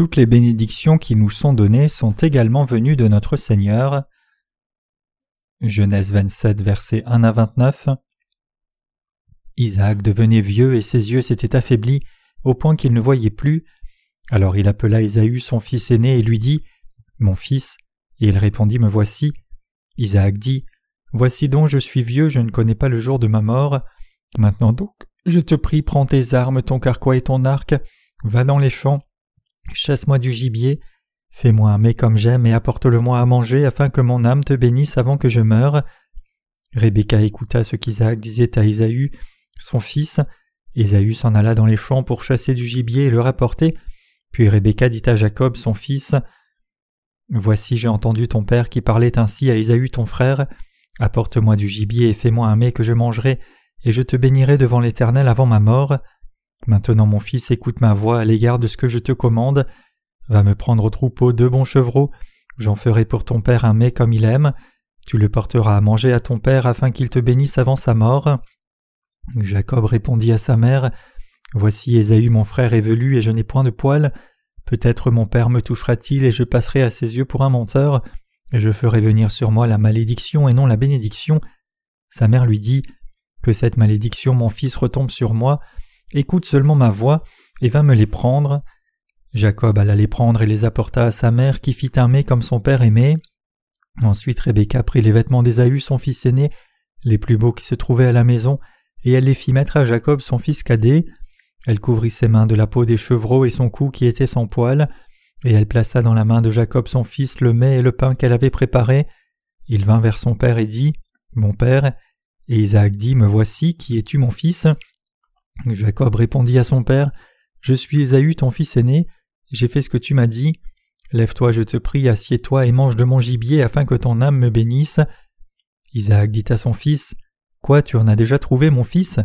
Toutes les bénédictions qui nous sont données sont également venues de notre Seigneur. Genèse 27, versets 1 à 29. Isaac devenait vieux et ses yeux s'étaient affaiblis au point qu'il ne voyait plus. Alors il appela Ésaü son fils aîné et lui dit Mon fils. Et il répondit Me voici. Isaac dit Voici donc je suis vieux, je ne connais pas le jour de ma mort. Maintenant donc, je te prie, prends tes armes, ton carquois et ton arc, va dans les champs, chasse-moi du gibier, fais-moi un mets comme j'aime et apporte-le-moi à manger afin que mon âme te bénisse avant que je meure. Rebecca écouta ce qu'Isaac disait à Isaü, son fils. Ésaü s'en alla dans les champs pour chasser du gibier et le rapporter. Puis Rebecca dit à Jacob, son fils, Voici j'ai entendu ton père qui parlait ainsi à Ésaü ton frère. Apporte-moi du gibier et fais-moi un mets que je mangerai, et je te bénirai devant l'Éternel avant ma mort. Maintenant mon fils écoute ma voix à l'égard de ce que je te commande. Va me prendre au troupeau deux bons chevreaux, j'en ferai pour ton père un mets comme il aime. Tu le porteras à manger à ton père afin qu'il te bénisse avant sa mort. Jacob répondit à sa mère Voici Ésaü mon frère est velu et je n'ai point de poils. Peut-être mon père me touchera-t-il et je passerai à ses yeux pour un menteur, et je ferai venir sur moi la malédiction et non la bénédiction. Sa mère lui dit Que cette malédiction, mon fils, retombe sur moi, écoute seulement ma voix, et va me les prendre. Jacob alla les prendre et les apporta à sa mère, qui fit un mets comme son père aimait. Ensuite Rebecca prit les vêtements d'Ésaü, son fils aîné, les plus beaux qui se trouvaient à la maison, et elle les fit mettre à Jacob, son fils cadet. Elle couvrit ses mains de la peau des chevreaux et son cou qui était sans poils, et elle plaça dans la main de Jacob son fils le mets et le pain qu'elle avait préparé. Il vint vers son père et dit Mon père. Et Isaac dit Me voici, qui es-tu mon fils? Jacob répondit à son père Je suis Ésaü ton fils aîné, j'ai fait ce que tu m'as dit. Lève-toi, je te prie, assieds-toi et mange de mon gibier afin que ton âme me bénisse. Isaac dit à son fils Quoi, tu en as déjà trouvé, mon fils?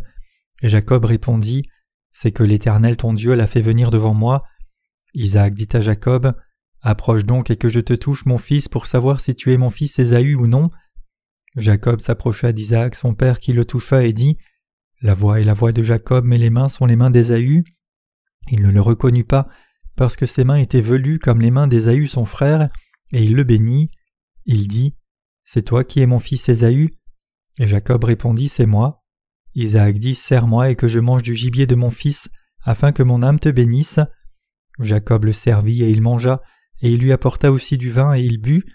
Et Jacob répondit C'est que l'Éternel ton Dieu l'a fait venir devant moi. Isaac dit à Jacob Approche donc et que je te touche, mon fils, pour savoir si tu es mon fils Ésaü ou non. Jacob s'approcha d'Isaac, son père, qui le toucha et dit La voix est la voix de Jacob, mais les mains sont les mains d'Ésaü. Il ne le reconnut pas, parce que ses mains étaient velues comme les mains d'Ésaü son frère, et il le bénit. Il dit C'est toi qui es mon fils Ésaü Et Jacob répondit C'est moi. Isaac dit Serre-moi et que je mange du gibier de mon fils, afin que mon âme te bénisse. Jacob le servit et il mangea, et il lui apporta aussi du vin et il but.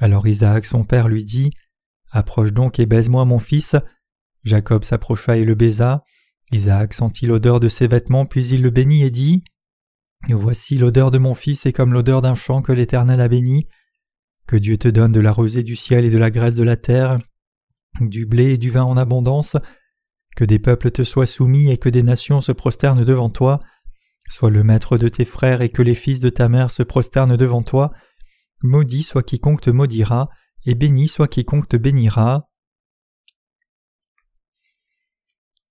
Alors Isaac son père lui dit Approche donc et baise-moi mon fils. Jacob s'approcha et le baisa. Isaac sentit l'odeur de ses vêtements, puis il le bénit et dit Voici l'odeur de mon fils est comme l'odeur d'un champ que l'Éternel a béni. Que Dieu te donne de la rosée du ciel et de la graisse de la terre, du blé et du vin en abondance, que des peuples te soient soumis et que des nations se prosternent devant toi. Sois le maître de tes frères et que les fils de ta mère se prosternent devant toi. Maudit soit quiconque te maudira, et béni soit quiconque te bénira.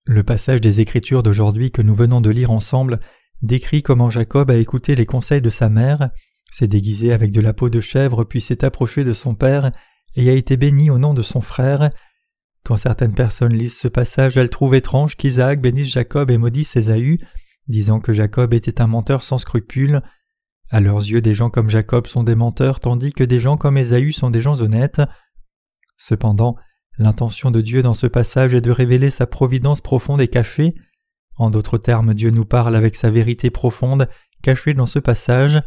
Le passage des Écritures d'aujourd'hui que nous venons de lire ensemble décrit comment Jacob a écouté les conseils de sa mère, s'est déguisé avec de la peau de chèvre puis s'est approché de son père et a été béni au nom de son frère. Quand certaines personnes lisent ce passage, elles trouvent étrange qu'Isaac bénisse Jacob et maudisse Ésaü, disant que Jacob était un menteur sans scrupules. À leurs yeux, des gens comme Jacob sont des menteurs, tandis que des gens comme Ésaü sont des gens honnêtes. Cependant, l'intention de Dieu dans ce passage est de révéler sa providence profonde et cachée. En d'autres termes, Dieu nous parle avec sa vérité profonde, cachée dans ce passage.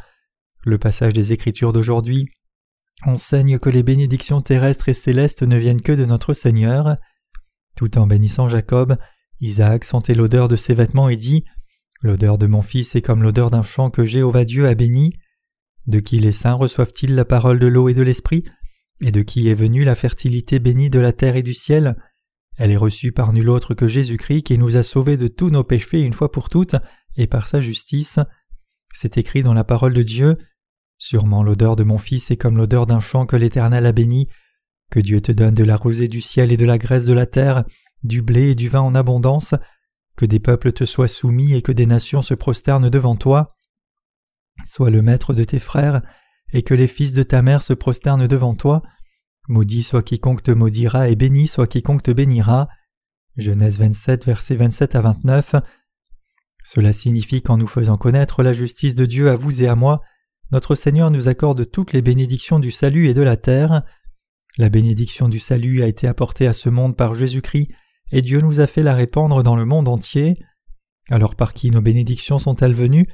Le passage des Écritures d'aujourd'hui enseigne que les bénédictions terrestres et célestes ne viennent que de notre Seigneur. Tout en bénissant Jacob, Isaac sentait l'odeur de ses vêtements et dit L'odeur de mon fils est comme l'odeur d'un champ que Jéhovah Dieu a béni. De qui les saints reçoivent-ils la parole de l'eau et de l'esprit? Et de qui est venue la fertilité bénie de la terre et du ciel? Elle est reçue par nul autre que Jésus-Christ qui nous a sauvés de tous nos péchés une fois pour toutes et par sa justice. C'est écrit dans la parole de Dieu. Sûrement l'odeur de mon fils est comme l'odeur d'un champ que l'Éternel a béni. Que Dieu te donne de la rosée du ciel et de la graisse de la terre, du blé et du vin en abondance, que des peuples te soient soumis et que des nations se prosternent devant toi. Sois le maître de tes frères, et que les fils de ta mère se prosternent devant toi. Maudit soit quiconque te maudira, et béni soit quiconque te bénira. Genèse 27, versets 27 à 29. Cela signifie qu'en nous faisant connaître la justice de Dieu à vous et à moi, notre Seigneur nous accorde toutes les bénédictions du salut et de la terre. La bénédiction du salut a été apportée à ce monde par Jésus-Christ, et Dieu nous a fait la répandre dans le monde entier. Alors par qui nos bénédictions sont-elles venues?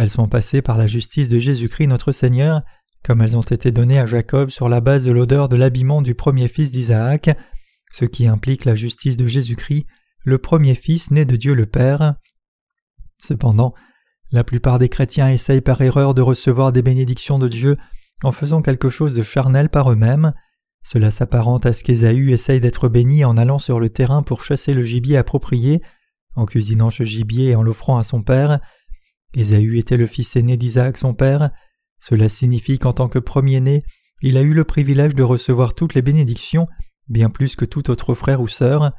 Elles sont passées par la justice de Jésus-Christ notre Seigneur, comme elles ont été données à Jacob sur la base de l'odeur de l'habillement du premier fils d'Isaac, ce qui implique la justice de Jésus-Christ, le premier fils né de Dieu le Père. Cependant, la plupart des chrétiens essayent par erreur de recevoir des bénédictions de Dieu en faisant quelque chose de charnel par eux-mêmes. Cela s'apparente à ce qu'Ésaü essaye d'être béni en allant sur le terrain pour chasser le gibier approprié, en cuisinant ce gibier et en l'offrant à son père. Ésaü était le fils aîné d'Isaac son père. Cela signifie qu'en tant que premier-né, il a eu le privilège de recevoir toutes les bénédictions, bien plus que tout autre frère ou sœur.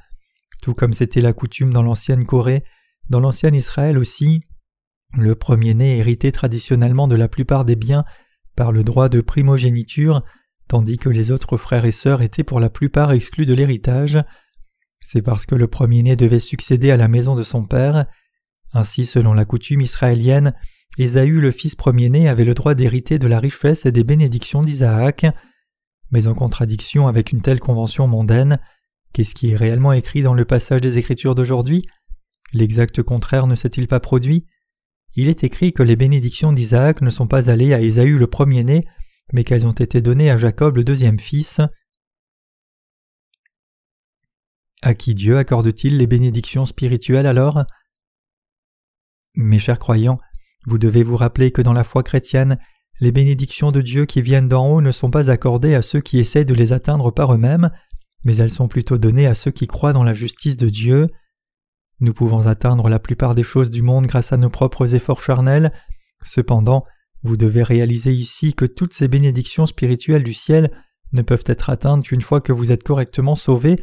Tout comme c'était la coutume dans l'ancienne Corée, dans l'ancien Israël aussi, le premier-né héritait traditionnellement de la plupart des biens par le droit de primogéniture, tandis que les autres frères et sœurs étaient pour la plupart exclus de l'héritage. C'est parce que le premier-né devait succéder à la maison de son père. Ainsi, selon la coutume israélienne, Ésaü, le fils premier-né, avait le droit d'hériter de la richesse et des bénédictions d'Isaac. Mais en contradiction avec une telle convention mondaine, qu'est-ce qui est réellement écrit dans le passage des Écritures d'aujourd'hui? L'exact contraire ne s'est-il pas produit? Il est écrit que les bénédictions d'Isaac ne sont pas allées à Ésaü le premier-né, mais qu'elles ont été données à Jacob le deuxième fils. À qui Dieu accorde-t-il les bénédictions spirituelles alors? Mes chers croyants, vous devez vous rappeler que dans la foi chrétienne, les bénédictions de Dieu qui viennent d'en haut ne sont pas accordées à ceux qui essaient de les atteindre par eux-mêmes, mais elles sont plutôt données à ceux qui croient dans la justice de Dieu. Nous pouvons atteindre la plupart des choses du monde grâce à nos propres efforts charnels. Cependant, vous devez réaliser ici que toutes ces bénédictions spirituelles du ciel ne peuvent être atteintes qu'une fois que vous êtes correctement sauvés,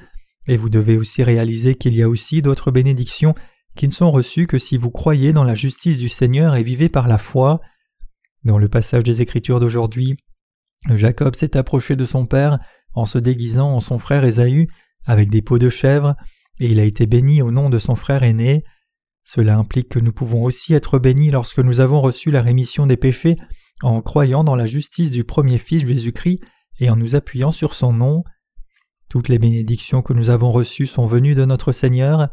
et vous devez aussi réaliser qu'il y a aussi d'autres bénédictions qui ne sont reçues que si vous croyez dans la justice du Seigneur et vivez par la foi. Dans le passage des Écritures d'aujourd'hui, Jacob s'est approché de son père en se déguisant en son frère Ésaü avec des peaux de chèvre, et il a été béni au nom de son frère aîné. Cela implique que nous pouvons aussi être bénis lorsque nous avons reçu la rémission des péchés en croyant dans la justice du premier Fils Jésus-Christ et en nous appuyant sur son nom. Toutes les bénédictions que nous avons reçues sont venues de notre Seigneur.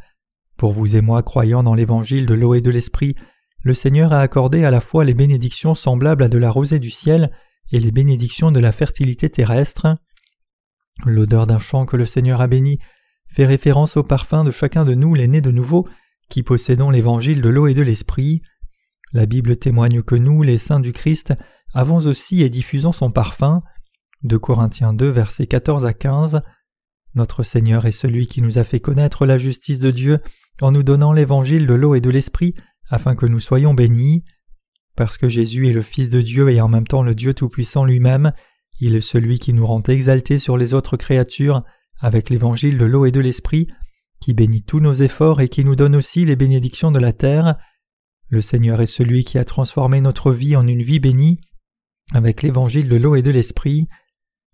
Pour vous et moi croyant dans l'évangile de l'eau et de l'esprit, le Seigneur a accordé à la fois les bénédictions semblables à de la rosée du ciel et les bénédictions de la fertilité terrestre. L'odeur d'un champ que le Seigneur a béni fait référence au parfum de chacun de nous les nés de nouveau qui possédons l'évangile de l'eau et de l'esprit. La Bible témoigne que nous, les saints du Christ, avons aussi et diffusons son parfum. De Corinthiens 2, versets 14 à 15. Notre Seigneur est celui qui nous a fait connaître la justice de Dieu en nous donnant l'évangile de l'eau et de l'esprit afin que nous soyons bénis. Parce que Jésus est le Fils de Dieu et en même temps le Dieu Tout-Puissant lui-même, il est celui qui nous rend exaltés sur les autres créatures avec l'évangile de l'eau et de l'esprit, qui bénit tous nos efforts et qui nous donne aussi les bénédictions de la terre. Le Seigneur est celui qui a transformé notre vie en une vie bénie avec l'évangile de l'eau et de l'esprit.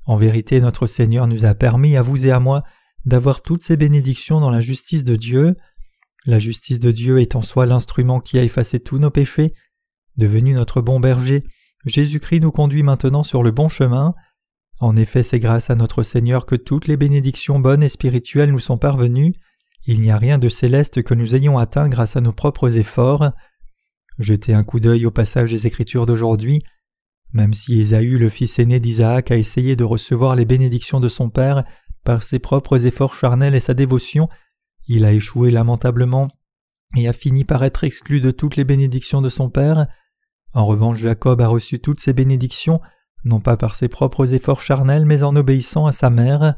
En vérité, notre Seigneur nous a permis à vous et à moi d'avoir toutes ces bénédictions dans la justice de Dieu. La justice de Dieu est en soi l'instrument qui a effacé tous nos péchés. Devenu notre bon berger, Jésus-Christ nous conduit maintenant sur le bon chemin. En effet, c'est grâce à notre Seigneur que toutes les bénédictions bonnes et spirituelles nous sont parvenues. Il n'y a rien de céleste que nous ayons atteint grâce à nos propres efforts. Jetez un coup d'œil au passage des Écritures d'aujourd'hui. Même si Ésaü, le fils aîné d'Isaac, a essayé de recevoir les bénédictions de son père par ses propres efforts charnels et sa dévotion, il a échoué lamentablement et a fini par être exclu de toutes les bénédictions de son père. En revanche, Jacob a reçu toutes ces bénédictions non pas par ses propres efforts charnels, mais en obéissant à sa mère.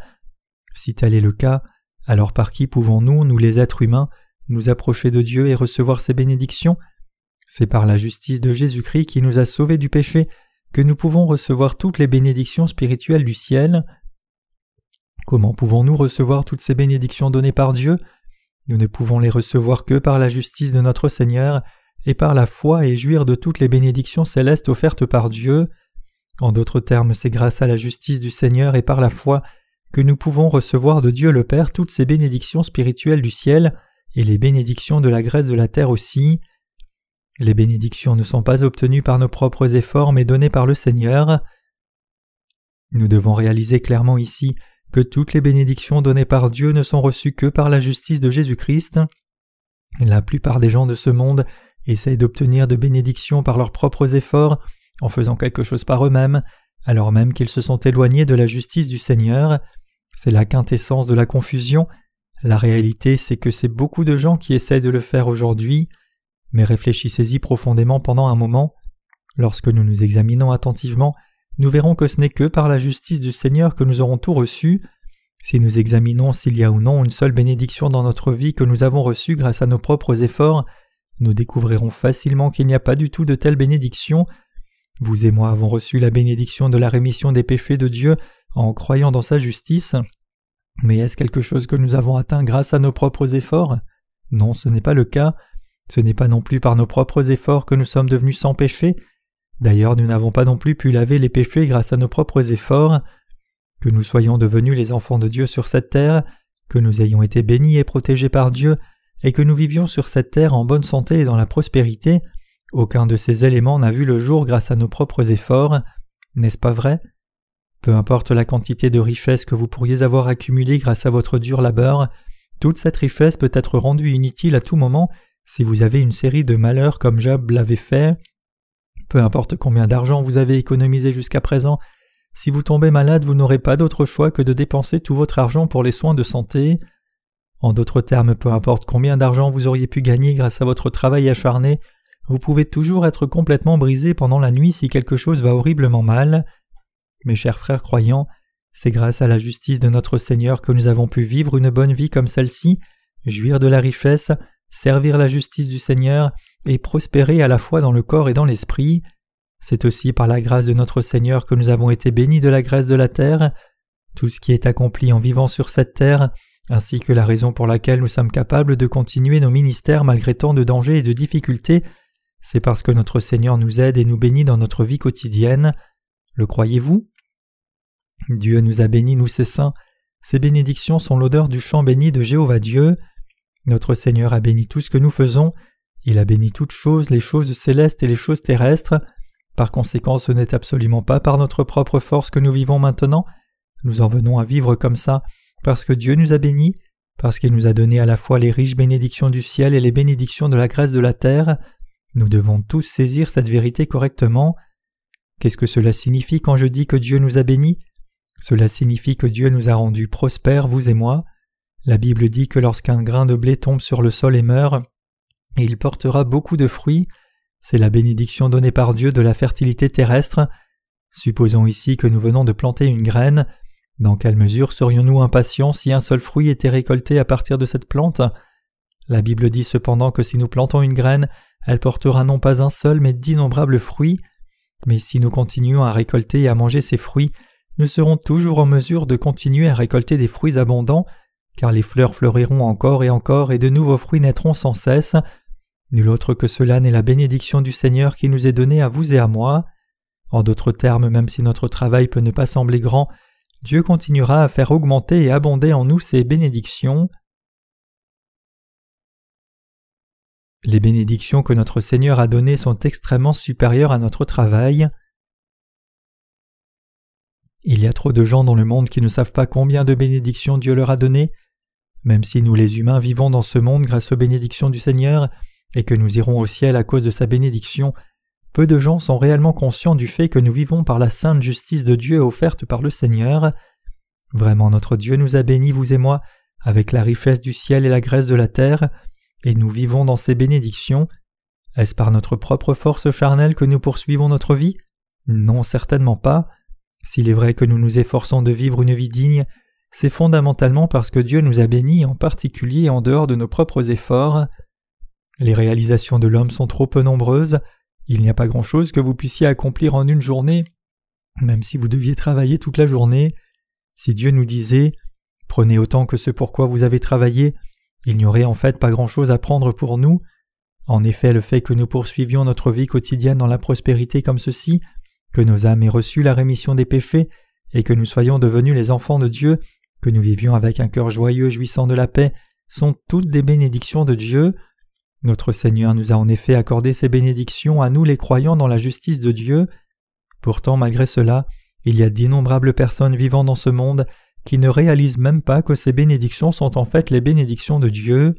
Si tel est le cas, alors par qui pouvons-nous, nous les êtres humains, nous approcher de Dieu et recevoir ses bénédictions? C'est par la justice de Jésus-Christ qui nous a sauvés du péché que nous pouvons recevoir toutes les bénédictions spirituelles du ciel. Comment pouvons-nous recevoir toutes ces bénédictions données par Dieu? Nous ne pouvons les recevoir que par la justice de notre Seigneur et par la foi et jouir de toutes les bénédictions célestes offertes par Dieu. En d'autres termes, c'est grâce à la justice du Seigneur et par la foi que nous pouvons recevoir de Dieu le Père toutes ces bénédictions spirituelles du ciel et les bénédictions de la graisse de la terre aussi. Les bénédictions ne sont pas obtenues par nos propres efforts mais données par le Seigneur. Nous devons réaliser clairement ici que toutes les bénédictions données par Dieu ne sont reçues que par la justice de Jésus-Christ. La plupart des gens de ce monde essayent d'obtenir de bénédictions par leurs propres efforts, en faisant quelque chose par eux-mêmes, alors même qu'ils se sont éloignés de la justice du Seigneur. C'est la quintessence de la confusion. La réalité, c'est que c'est beaucoup de gens qui essayent de le faire aujourd'hui. Mais réfléchissez-y profondément pendant un moment. Lorsque nous nous examinons attentivement, nous verrons que ce n'est que par la justice du Seigneur que nous aurons tout reçu. Si nous examinons s'il y a ou non une seule bénédiction dans notre vie que nous avons reçue grâce à nos propres efforts, nous découvrirons facilement qu'il n'y a pas du tout de telle bénédiction. Vous et moi avons reçu la bénédiction de la rémission des péchés de Dieu en croyant dans sa justice. Mais est-ce quelque chose que nous avons atteint grâce à nos propres efforts? Non, ce n'est pas le cas. Ce n'est pas non plus par nos propres efforts que nous sommes devenus sans péché. D'ailleurs, nous n'avons pas non plus pu laver les péchés grâce à nos propres efforts. Que nous soyons devenus les enfants de Dieu sur cette terre, que nous ayons été bénis et protégés par Dieu, et que nous vivions sur cette terre en bonne santé et dans la prospérité, aucun de ces éléments n'a vu le jour grâce à nos propres efforts. N'est-ce pas vrai? Peu importe la quantité de richesse que vous pourriez avoir accumulée grâce à votre dur labeur, toute cette richesse peut être rendue inutile à tout moment si vous avez une série de malheurs comme Job l'avait fait. Peu importe combien d'argent vous avez économisé jusqu'à présent, si vous tombez malade, vous n'aurez pas d'autre choix que de dépenser tout votre argent pour les soins de santé. En d'autres termes, peu importe combien d'argent vous auriez pu gagner grâce à votre travail acharné, vous pouvez toujours être complètement brisé pendant la nuit si quelque chose va horriblement mal. Mes chers frères croyants, c'est grâce à la justice de notre Seigneur que nous avons pu vivre une bonne vie comme celle-ci, jouir de la richesse, servir la justice du Seigneur et prospérer à la fois dans le corps et dans l'esprit. C'est aussi par la grâce de notre Seigneur que nous avons été bénis de la graisse de la terre. Tout ce qui est accompli en vivant sur cette terre, ainsi que la raison pour laquelle nous sommes capables de continuer nos ministères malgré tant de dangers et de difficultés, c'est parce que notre Seigneur nous aide et nous bénit dans notre vie quotidienne. Le croyez-vous? Dieu nous a bénis, nous ses saints. Ces bénédictions sont l'odeur du chant béni de Jéhovah Dieu. Notre Seigneur a béni tout ce que nous faisons, il a béni toutes choses, les choses célestes et les choses terrestres. Par conséquent, ce n'est absolument pas par notre propre force que nous vivons maintenant. Nous en venons à vivre comme ça parce que Dieu nous a bénis, parce qu'il nous a donné à la fois les riches bénédictions du ciel et les bénédictions de la grâce de la terre. Nous devons tous saisir cette vérité correctement. Qu'est-ce que cela signifie quand je dis que Dieu nous a bénis? Cela signifie que Dieu nous a rendus prospères, vous et moi. La Bible dit que lorsqu'un grain de blé tombe sur le sol et meurt, il portera beaucoup de fruits. C'est la bénédiction donnée par Dieu de la fertilité terrestre. Supposons ici que nous venons de planter une graine. Dans quelle mesure serions-nous impatients si un seul fruit était récolté à partir de cette plante? La Bible dit cependant que si nous plantons une graine, elle portera non pas un seul mais d'innombrables fruits. Mais si nous continuons à récolter et à manger ces fruits, nous serons toujours en mesure de continuer à récolter des fruits abondants car les fleurs fleuriront encore et encore et de nouveaux fruits naîtront sans cesse. Nul autre que cela n'est la bénédiction du Seigneur qui nous est donnée à vous et à moi. En d'autres termes, même si notre travail peut ne pas sembler grand, Dieu continuera à faire augmenter et abonder en nous ses bénédictions. Les bénédictions que notre Seigneur a données sont extrêmement supérieures à notre travail. Il y a trop de gens dans le monde qui ne savent pas combien de bénédictions Dieu leur a données. Même si nous les humains vivons dans ce monde grâce aux bénédictions du Seigneur, et que nous irons au ciel à cause de sa bénédiction, peu de gens sont réellement conscients du fait que nous vivons par la sainte justice de Dieu offerte par le Seigneur. Vraiment notre Dieu nous a bénis, vous et moi, avec la richesse du ciel et la graisse de la terre, et nous vivons dans ces bénédictions. Est-ce par notre propre force charnelle que nous poursuivons notre vie? Non, certainement pas. S'il est vrai que nous nous efforçons de vivre une vie digne, c'est fondamentalement parce que Dieu nous a bénis en particulier en dehors de nos propres efforts. Les réalisations de l'homme sont trop peu nombreuses, il n'y a pas grand-chose que vous puissiez accomplir en une journée, même si vous deviez travailler toute la journée. Si Dieu nous disait Prenez autant que ce pourquoi vous avez travaillé, il n'y aurait en fait pas grand-chose à prendre pour nous. En effet, le fait que nous poursuivions notre vie quotidienne dans la prospérité comme ceci que nos âmes aient reçu la rémission des péchés, et que nous soyons devenus les enfants de Dieu, que nous vivions avec un cœur joyeux jouissant de la paix, sont toutes des bénédictions de Dieu. Notre Seigneur nous a en effet accordé ces bénédictions à nous les croyants dans la justice de Dieu. Pourtant, malgré cela, il y a d'innombrables personnes vivant dans ce monde qui ne réalisent même pas que ces bénédictions sont en fait les bénédictions de Dieu.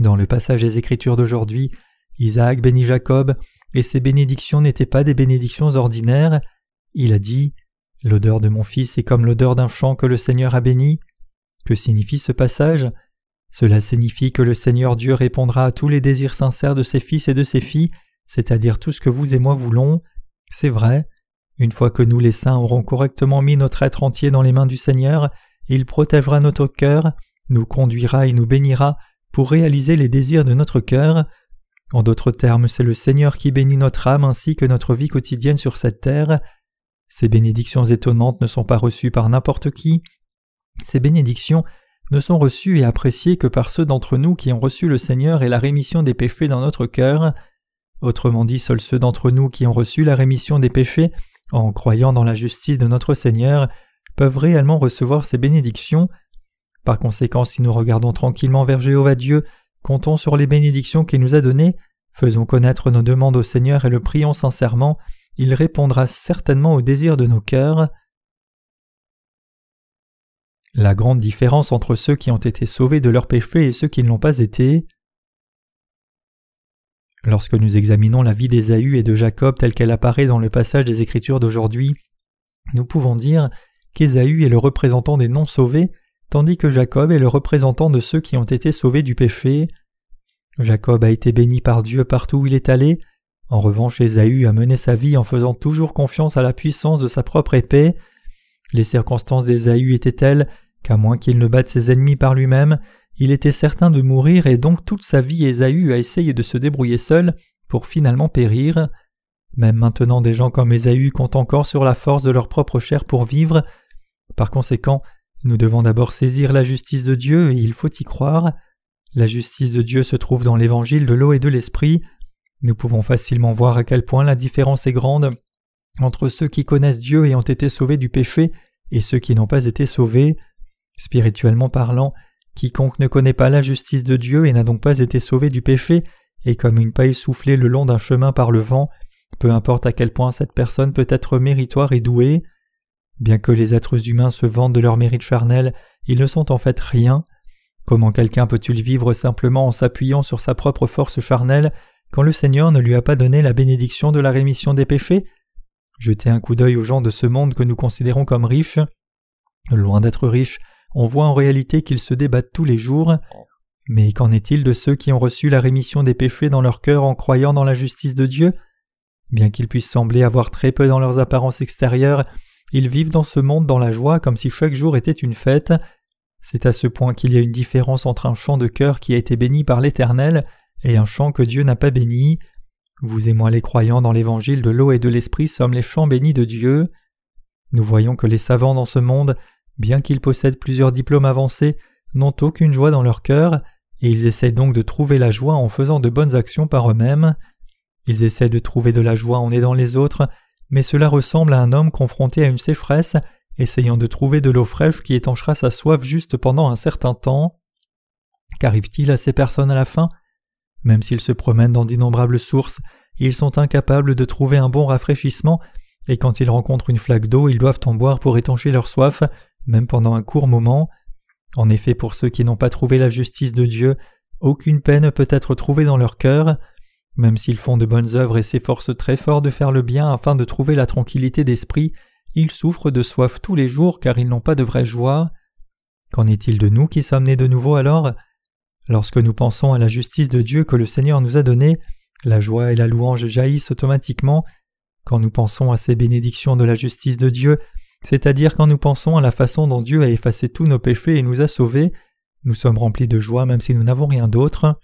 Dans le passage des Écritures d'aujourd'hui, Isaac bénit Jacob, et ces bénédictions n'étaient pas des bénédictions ordinaires. Il a dit L'odeur de mon fils est comme l'odeur d'un champ que le Seigneur a béni. Que signifie ce passage? Cela signifie que le Seigneur Dieu répondra à tous les désirs sincères de ses fils et de ses filles, c'est-à-dire tout ce que vous et moi voulons. C'est vrai. Une fois que nous les saints aurons correctement mis notre être entier dans les mains du Seigneur, il protégera notre cœur, nous conduira et nous bénira pour réaliser les désirs de notre cœur. En d'autres termes, c'est le Seigneur qui bénit notre âme ainsi que notre vie quotidienne sur cette terre. Ces bénédictions étonnantes ne sont pas reçues par n'importe qui. Ces bénédictions ne sont reçues et appréciées que par ceux d'entre nous qui ont reçu le Seigneur et la rémission des péchés dans notre cœur. Autrement dit, seuls ceux d'entre nous qui ont reçu la rémission des péchés en croyant dans la justice de notre Seigneur peuvent réellement recevoir ces bénédictions. Par conséquent, si nous regardons tranquillement vers Jéhovah Dieu, comptons sur les bénédictions qu'il nous a données, faisons connaître nos demandes au Seigneur et le prions sincèrement, il répondra certainement aux désirs de nos cœurs. La grande différence entre ceux qui ont été sauvés de leurs péchés et ceux qui ne l'ont pas été. Lorsque nous examinons la vie d'Ésaü et de Jacob telle qu'elle apparaît dans le passage des Écritures d'aujourd'hui, nous pouvons dire qu'Ésaü est le représentant des non-sauvés, tandis que Jacob est le représentant de ceux qui ont été sauvés du péché. Jacob a été béni par Dieu partout où il est allé, en revanche Ésaü a mené sa vie en faisant toujours confiance à la puissance de sa propre épée. Les circonstances d'Ésaü étaient telles qu'à moins qu'il ne batte ses ennemis par lui-même, il était certain de mourir et donc toute sa vie Ésaü a essayé de se débrouiller seul pour finalement périr. Même maintenant des gens comme Ésaü comptent encore sur la force de leur propre chair pour vivre. Par conséquent, nous devons d'abord saisir la justice de Dieu et il faut y croire. La justice de Dieu se trouve dans l'évangile de l'eau et de l'esprit. Nous pouvons facilement voir à quel point la différence est grande entre ceux qui connaissent Dieu et ont été sauvés du péché et ceux qui n'ont pas été sauvés. Spirituellement parlant, Quiconque ne connaît pas la justice de Dieu et n'a donc pas été sauvé du péché est comme une paille soufflée le long d'un chemin par le vent, peu importe à quel point cette personne peut être méritoire et douée. Bien que les êtres humains se vantent de leur mérite charnel, ils ne sont en fait rien. Comment quelqu'un peut-il vivre simplement en s'appuyant sur sa propre force charnelle quand le Seigneur ne lui a pas donné la bénédiction de la rémission des péchés? Jetez un coup d'œil aux gens de ce monde que nous considérons comme riches. Loin d'être riches, on voit en réalité qu'ils se débattent tous les jours. Mais qu'en est-il de ceux qui ont reçu la rémission des péchés dans leur cœur en croyant dans la justice de Dieu? Bien qu'ils puissent sembler avoir très peu dans leurs apparences extérieures, ils vivent dans ce monde dans la joie comme si chaque jour était une fête. C'est à ce point qu'il y a une différence entre un chant de cœur qui a été béni par l'Éternel et un chant que Dieu n'a pas béni. Vous et moi les croyants dans l'évangile de l'eau et de l'esprit sommes les chants bénis de Dieu. Nous voyons que les savants dans ce monde bien qu'ils possèdent plusieurs diplômes avancés, n'ont aucune joie dans leur cœur, et ils essaient donc de trouver la joie en faisant de bonnes actions par eux-mêmes. Ils essaient de trouver de la joie en aidant les autres, mais cela ressemble à un homme confronté à une sécheresse, essayant de trouver de l'eau fraîche qui étanchera sa soif juste pendant un certain temps. Qu'arrive-t-il à ces personnes à la fin? Même s'ils se promènent dans d'innombrables sources, ils sont incapables de trouver un bon rafraîchissement, et quand ils rencontrent une flaque d'eau, ils doivent en boire pour étancher leur soif, même pendant un court moment. En effet, pour ceux qui n'ont pas trouvé la justice de Dieu, aucune peine peut être trouvée dans leur cœur. Même s'ils font de bonnes œuvres et s'efforcent très fort de faire le bien afin de trouver la tranquillité d'esprit, ils souffrent de soif tous les jours car ils n'ont pas de vraie joie. Qu'en est-il de nous qui sommes nés de nouveau alors? Lorsque nous pensons à la justice de Dieu que le Seigneur nous a donnée, la joie et la louange jaillissent automatiquement. Quand nous pensons à ces bénédictions de la justice de Dieu, c'est-à-dire quand nous pensons à la façon dont Dieu a effacé tous nos péchés et nous a sauvés, nous sommes remplis de joie même si nous n'avons rien d'autre.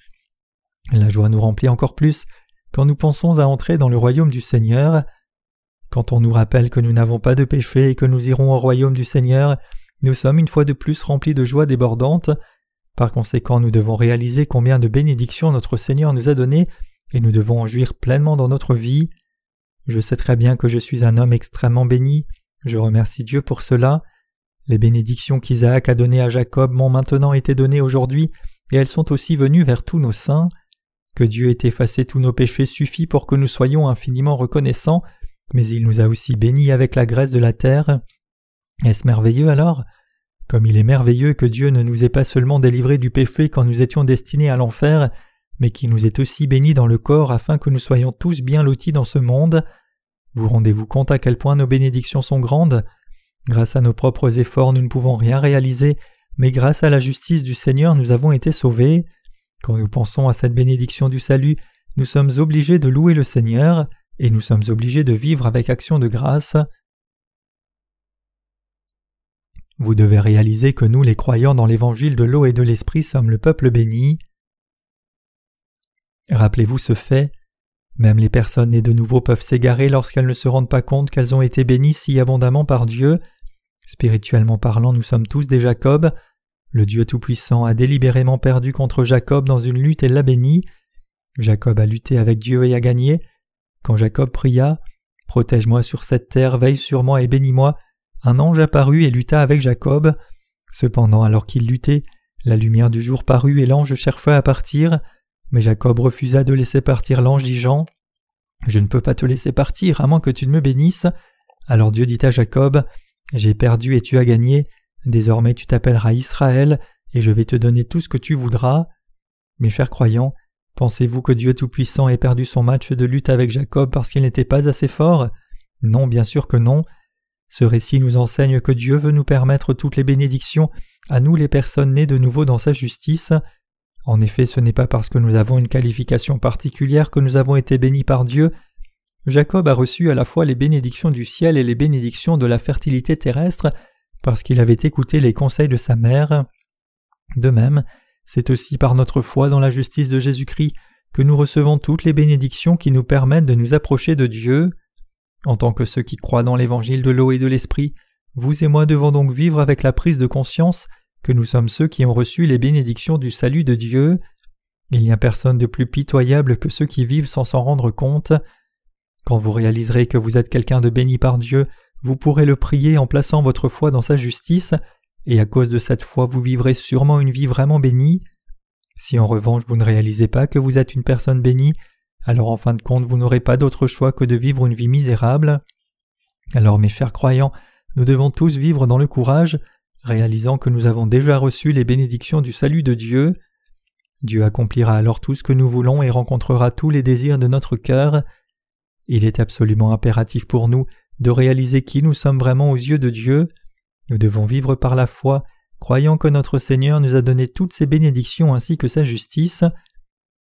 La joie nous remplit encore plus quand nous pensons à entrer dans le royaume du Seigneur. Quand on nous rappelle que nous n'avons pas de péché et que nous irons au royaume du Seigneur, nous sommes une fois de plus remplis de joie débordante. Par conséquent, nous devons réaliser combien de bénédictions notre Seigneur nous a données et nous devons en jouir pleinement dans notre vie. Je sais très bien que je suis un homme extrêmement béni, je remercie Dieu pour cela. Les bénédictions qu'Isaac a données à Jacob m'ont maintenant été données aujourd'hui, et elles sont aussi venues vers tous nos saints. Que Dieu ait effacé tous nos péchés suffit pour que nous soyons infiniment reconnaissants, mais il nous a aussi bénis avec la graisse de la terre. Est-ce merveilleux alors? Comme il est merveilleux que Dieu ne nous ait pas seulement délivrés du péché quand nous étions destinés à l'enfer, mais qu'il nous ait aussi bénis dans le corps afin que nous soyons tous bien lotis dans ce monde. Vous rendez-vous compte à quel point nos bénédictions sont grandes? Grâce à nos propres efforts nous ne pouvons rien réaliser, mais grâce à la justice du Seigneur nous avons été sauvés. Quand nous pensons à cette bénédiction du salut, nous sommes obligés de louer le Seigneur, et nous sommes obligés de vivre avec action de grâce. Vous devez réaliser que nous, les croyants dans l'évangile de l'eau et de l'esprit, sommes le peuple béni. Rappelez-vous ce fait. Même les personnes nées de nouveau peuvent s'égarer lorsqu'elles ne se rendent pas compte qu'elles ont été bénies si abondamment par Dieu. Spirituellement parlant, nous sommes tous des Jacob. Le Dieu Tout-Puissant a délibérément perdu contre Jacob dans une lutte et l'a béni. Jacob a lutté avec Dieu et a gagné. Quand Jacob pria Protège-moi sur cette terre, veille sur moi et bénis-moi, un ange apparut et lutta avec Jacob. Cependant, alors qu'il luttait, la lumière du jour parut et l'ange chercha à partir. Mais Jacob refusa de laisser partir l'ange, disant Je ne peux pas te laisser partir, à moins que tu ne me bénisses. Alors Dieu dit à Jacob J'ai perdu et tu as gagné. Désormais tu t'appelleras Israël, et je vais te donner tout ce que tu voudras. Mes chers croyants, pensez-vous que Dieu Tout-Puissant ait perdu son match de lutte avec Jacob parce qu'il n'était pas assez fort? Non, bien sûr que non. Ce récit nous enseigne que Dieu veut nous permettre toutes les bénédictions à nous les personnes nées de nouveau dans sa justice. En effet, ce n'est pas parce que nous avons une qualification particulière que nous avons été bénis par Dieu. Jacob a reçu à la fois les bénédictions du ciel et les bénédictions de la fertilité terrestre parce qu'il avait écouté les conseils de sa mère. De même, c'est aussi par notre foi dans la justice de Jésus-Christ que nous recevons toutes les bénédictions qui nous permettent de nous approcher de Dieu. En tant que ceux qui croient dans l'évangile de l'eau et de l'esprit, vous et moi devons donc vivre avec la prise de conscience que nous sommes ceux qui ont reçu les bénédictions du salut de Dieu. Il n'y a personne de plus pitoyable que ceux qui vivent sans s'en rendre compte. Quand vous réaliserez que vous êtes quelqu'un de béni par Dieu, vous pourrez le prier en plaçant votre foi dans sa justice, et à cause de cette foi vous vivrez sûrement une vie vraiment bénie. Si en revanche vous ne réalisez pas que vous êtes une personne bénie, alors en fin de compte vous n'aurez pas d'autre choix que de vivre une vie misérable. Alors mes chers croyants, nous devons tous vivre dans le courage, réalisant que nous avons déjà reçu les bénédictions du salut de Dieu. Dieu accomplira alors tout ce que nous voulons et rencontrera tous les désirs de notre cœur. Il est absolument impératif pour nous de réaliser qui nous sommes vraiment aux yeux de Dieu. Nous devons vivre par la foi, croyant que notre Seigneur nous a donné toutes ses bénédictions ainsi que sa justice.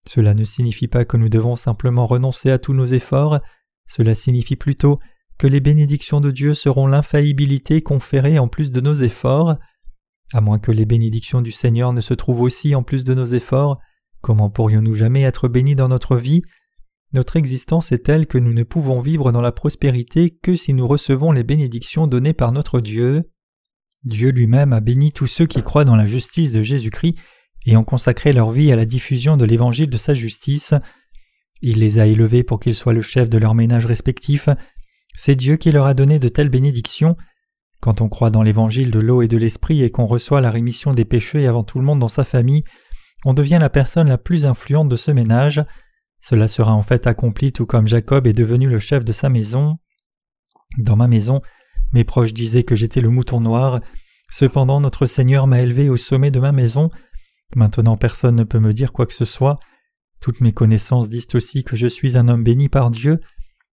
Cela ne signifie pas que nous devons simplement renoncer à tous nos efforts, cela signifie plutôt que les bénédictions de Dieu seront l'infaillibilité conférée en plus de nos efforts. À moins que les bénédictions du Seigneur ne se trouvent aussi en plus de nos efforts, comment pourrions-nous jamais être bénis dans notre vie? Notre existence est telle que nous ne pouvons vivre dans la prospérité que si nous recevons les bénédictions données par notre Dieu. Dieu lui-même a béni tous ceux qui croient dans la justice de Jésus-Christ et ont consacré leur vie à la diffusion de l'évangile de sa justice. Il les a élevés pour qu'ils soient le chef de leur ménage respectif c'est Dieu qui leur a donné de telles bénédictions. Quand on croit dans l'évangile de l'eau et de l'esprit et qu'on reçoit la rémission des péchés avant tout le monde dans sa famille, on devient la personne la plus influente de ce ménage. Cela sera en fait accompli tout comme Jacob est devenu le chef de sa maison. Dans ma maison, mes proches disaient que j'étais le mouton noir. Cependant, notre Seigneur m'a élevé au sommet de ma maison. Maintenant, personne ne peut me dire quoi que ce soit. Toutes mes connaissances disent aussi que je suis un homme béni par Dieu.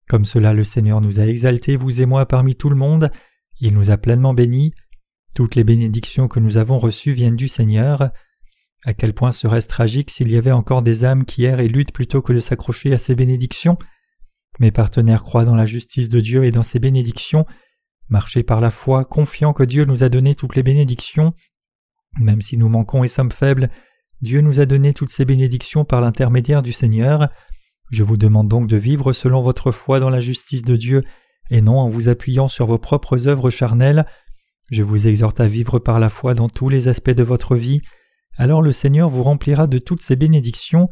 Comme cela le Seigneur nous a exaltés, vous et moi, parmi tout le monde, il nous a pleinement bénis. Toutes les bénédictions que nous avons reçues viennent du Seigneur. À quel point serait-ce tragique s'il y avait encore des âmes qui errent et luttent plutôt que de s'accrocher à ces bénédictions? Mes partenaires croient dans la justice de Dieu et dans ses bénédictions. Marchez par la foi, confiant que Dieu nous a donné toutes les bénédictions. Même si nous manquons et sommes faibles, Dieu nous a donné toutes ces bénédictions par l'intermédiaire du Seigneur. Je vous demande donc de vivre selon votre foi dans la justice de Dieu et non en vous appuyant sur vos propres œuvres charnelles. Je vous exhorte à vivre par la foi dans tous les aspects de votre vie, alors le Seigneur vous remplira de toutes ses bénédictions.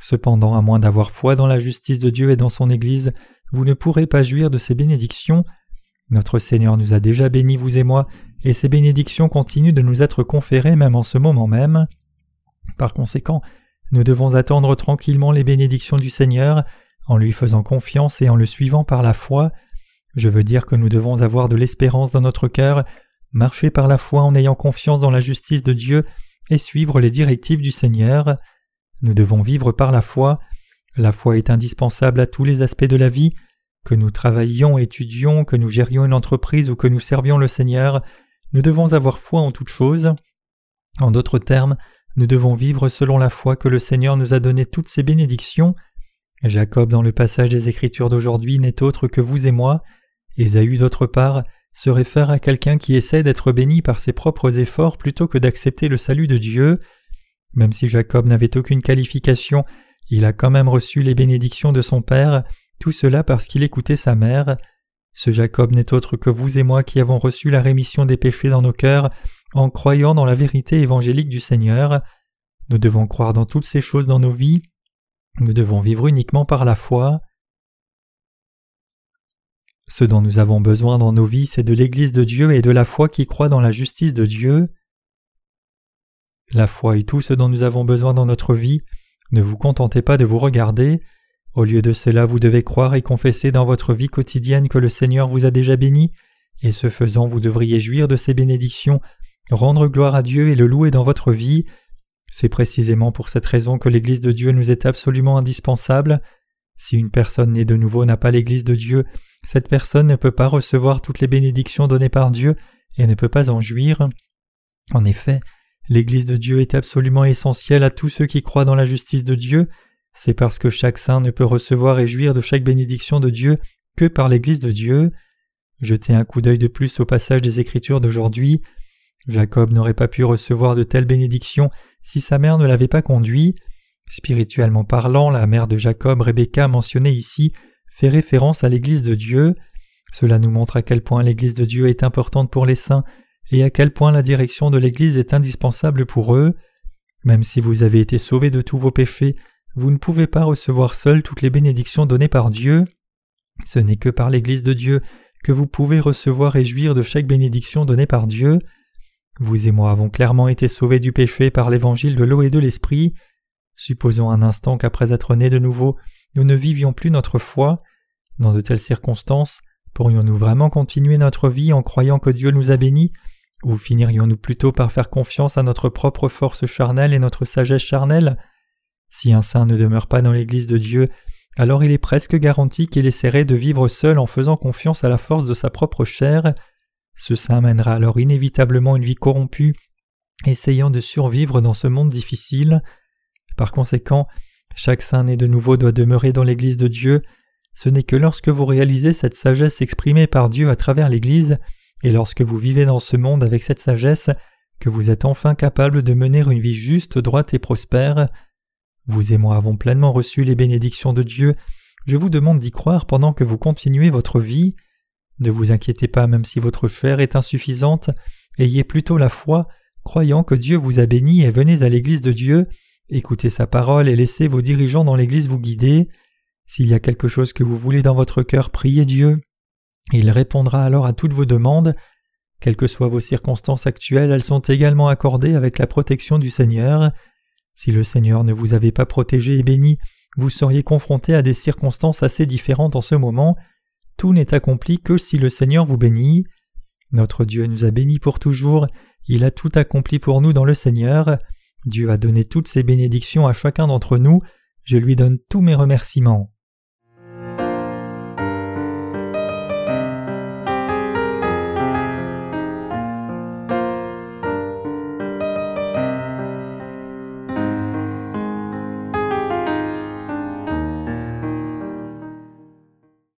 Cependant, à moins d'avoir foi dans la justice de Dieu et dans son Église, vous ne pourrez pas jouir de ces bénédictions. Notre Seigneur nous a déjà bénis, vous et moi, et ces bénédictions continuent de nous être conférées même en ce moment même. Par conséquent, nous devons attendre tranquillement les bénédictions du Seigneur, en lui faisant confiance et en le suivant par la foi. Je veux dire que nous devons avoir de l'espérance dans notre cœur, marcher par la foi en ayant confiance dans la justice de Dieu et suivre les directives du Seigneur. Nous devons vivre par la foi. La foi est indispensable à tous les aspects de la vie. Que nous travaillions, étudions, que nous gérions une entreprise ou que nous servions le Seigneur, nous devons avoir foi en toutes choses. En d'autres termes, nous devons vivre selon la foi que le Seigneur nous a donné toutes ses bénédictions. Jacob dans le passage des Écritures d'aujourd'hui n'est autre que vous et moi. Ésaü d'autre part se réfère à quelqu'un qui essaie d'être béni par ses propres efforts plutôt que d'accepter le salut de Dieu. Même si Jacob n'avait aucune qualification, il a quand même reçu les bénédictions de son père, tout cela parce qu'il écoutait sa mère. Ce Jacob n'est autre que vous et moi qui avons reçu la rémission des péchés dans nos cœurs en croyant dans la vérité évangélique du Seigneur. Nous devons croire dans toutes ces choses dans nos vies. Nous devons vivre uniquement par la foi. Ce dont nous avons besoin dans nos vies, c'est de l'Église de Dieu et de la foi qui croit dans la justice de Dieu. La foi est tout ce dont nous avons besoin dans notre vie. Ne vous contentez pas de vous regarder. Au lieu de cela, vous devez croire et confesser dans votre vie quotidienne que le Seigneur vous a déjà béni, et ce faisant, vous devriez jouir de ses bénédictions, rendre gloire à Dieu et le louer dans votre vie. C'est précisément pour cette raison que l'Église de Dieu nous est absolument indispensable. Si une personne née de nouveau n'a pas l'Église de Dieu, cette personne ne peut pas recevoir toutes les bénédictions données par Dieu et ne peut pas en jouir. En effet, l'Église de Dieu est absolument essentielle à tous ceux qui croient dans la justice de Dieu, c'est parce que chaque saint ne peut recevoir et jouir de chaque bénédiction de Dieu que par l'Église de Dieu. Jetez un coup d'œil de plus au passage des Écritures d'aujourd'hui. Jacob n'aurait pas pu recevoir de telles bénédictions si sa mère ne l'avait pas conduit. Spirituellement parlant, la mère de Jacob, Rebecca, mentionnée ici, fait référence à l'Église de Dieu. Cela nous montre à quel point l'Église de Dieu est importante pour les saints et à quel point la direction de l'Église est indispensable pour eux. Même si vous avez été sauvés de tous vos péchés, vous ne pouvez pas recevoir seul toutes les bénédictions données par Dieu. Ce n'est que par l'Église de Dieu que vous pouvez recevoir et jouir de chaque bénédiction donnée par Dieu. Vous et moi avons clairement été sauvés du péché par l'évangile de l'eau et de l'esprit. Supposons un instant qu'après être nés de nouveau, nous ne vivions plus notre foi. Dans de telles circonstances, pourrions-nous vraiment continuer notre vie en croyant que Dieu nous a bénis, ou finirions-nous plutôt par faire confiance à notre propre force charnelle et notre sagesse charnelle? Si un saint ne demeure pas dans l'Église de Dieu, alors il est presque garanti qu'il essaierait de vivre seul en faisant confiance à la force de sa propre chair. Ce saint mènera alors inévitablement une vie corrompue, essayant de survivre dans ce monde difficile. Par conséquent, chaque saint né de nouveau doit demeurer dans l'Église de Dieu. Ce n'est que lorsque vous réalisez cette sagesse exprimée par Dieu à travers l'Église, et lorsque vous vivez dans ce monde avec cette sagesse, que vous êtes enfin capable de mener une vie juste, droite et prospère. Vous et moi avons pleinement reçu les bénédictions de Dieu. Je vous demande d'y croire pendant que vous continuez votre vie. Ne vous inquiétez pas même si votre chair est insuffisante, ayez plutôt la foi, croyant que Dieu vous a béni et venez à l'Église de Dieu, écoutez sa parole et laissez vos dirigeants dans l'Église vous guider. S'il y a quelque chose que vous voulez dans votre cœur, priez Dieu. Il répondra alors à toutes vos demandes. Quelles que soient vos circonstances actuelles, elles sont également accordées avec la protection du Seigneur. Si le Seigneur ne vous avait pas protégé et béni, vous seriez confronté à des circonstances assez différentes en ce moment, tout n'est accompli que si le Seigneur vous bénit. Notre Dieu nous a bénis pour toujours, il a tout accompli pour nous dans le Seigneur. Dieu a donné toutes ses bénédictions à chacun d'entre nous, je lui donne tous mes remerciements.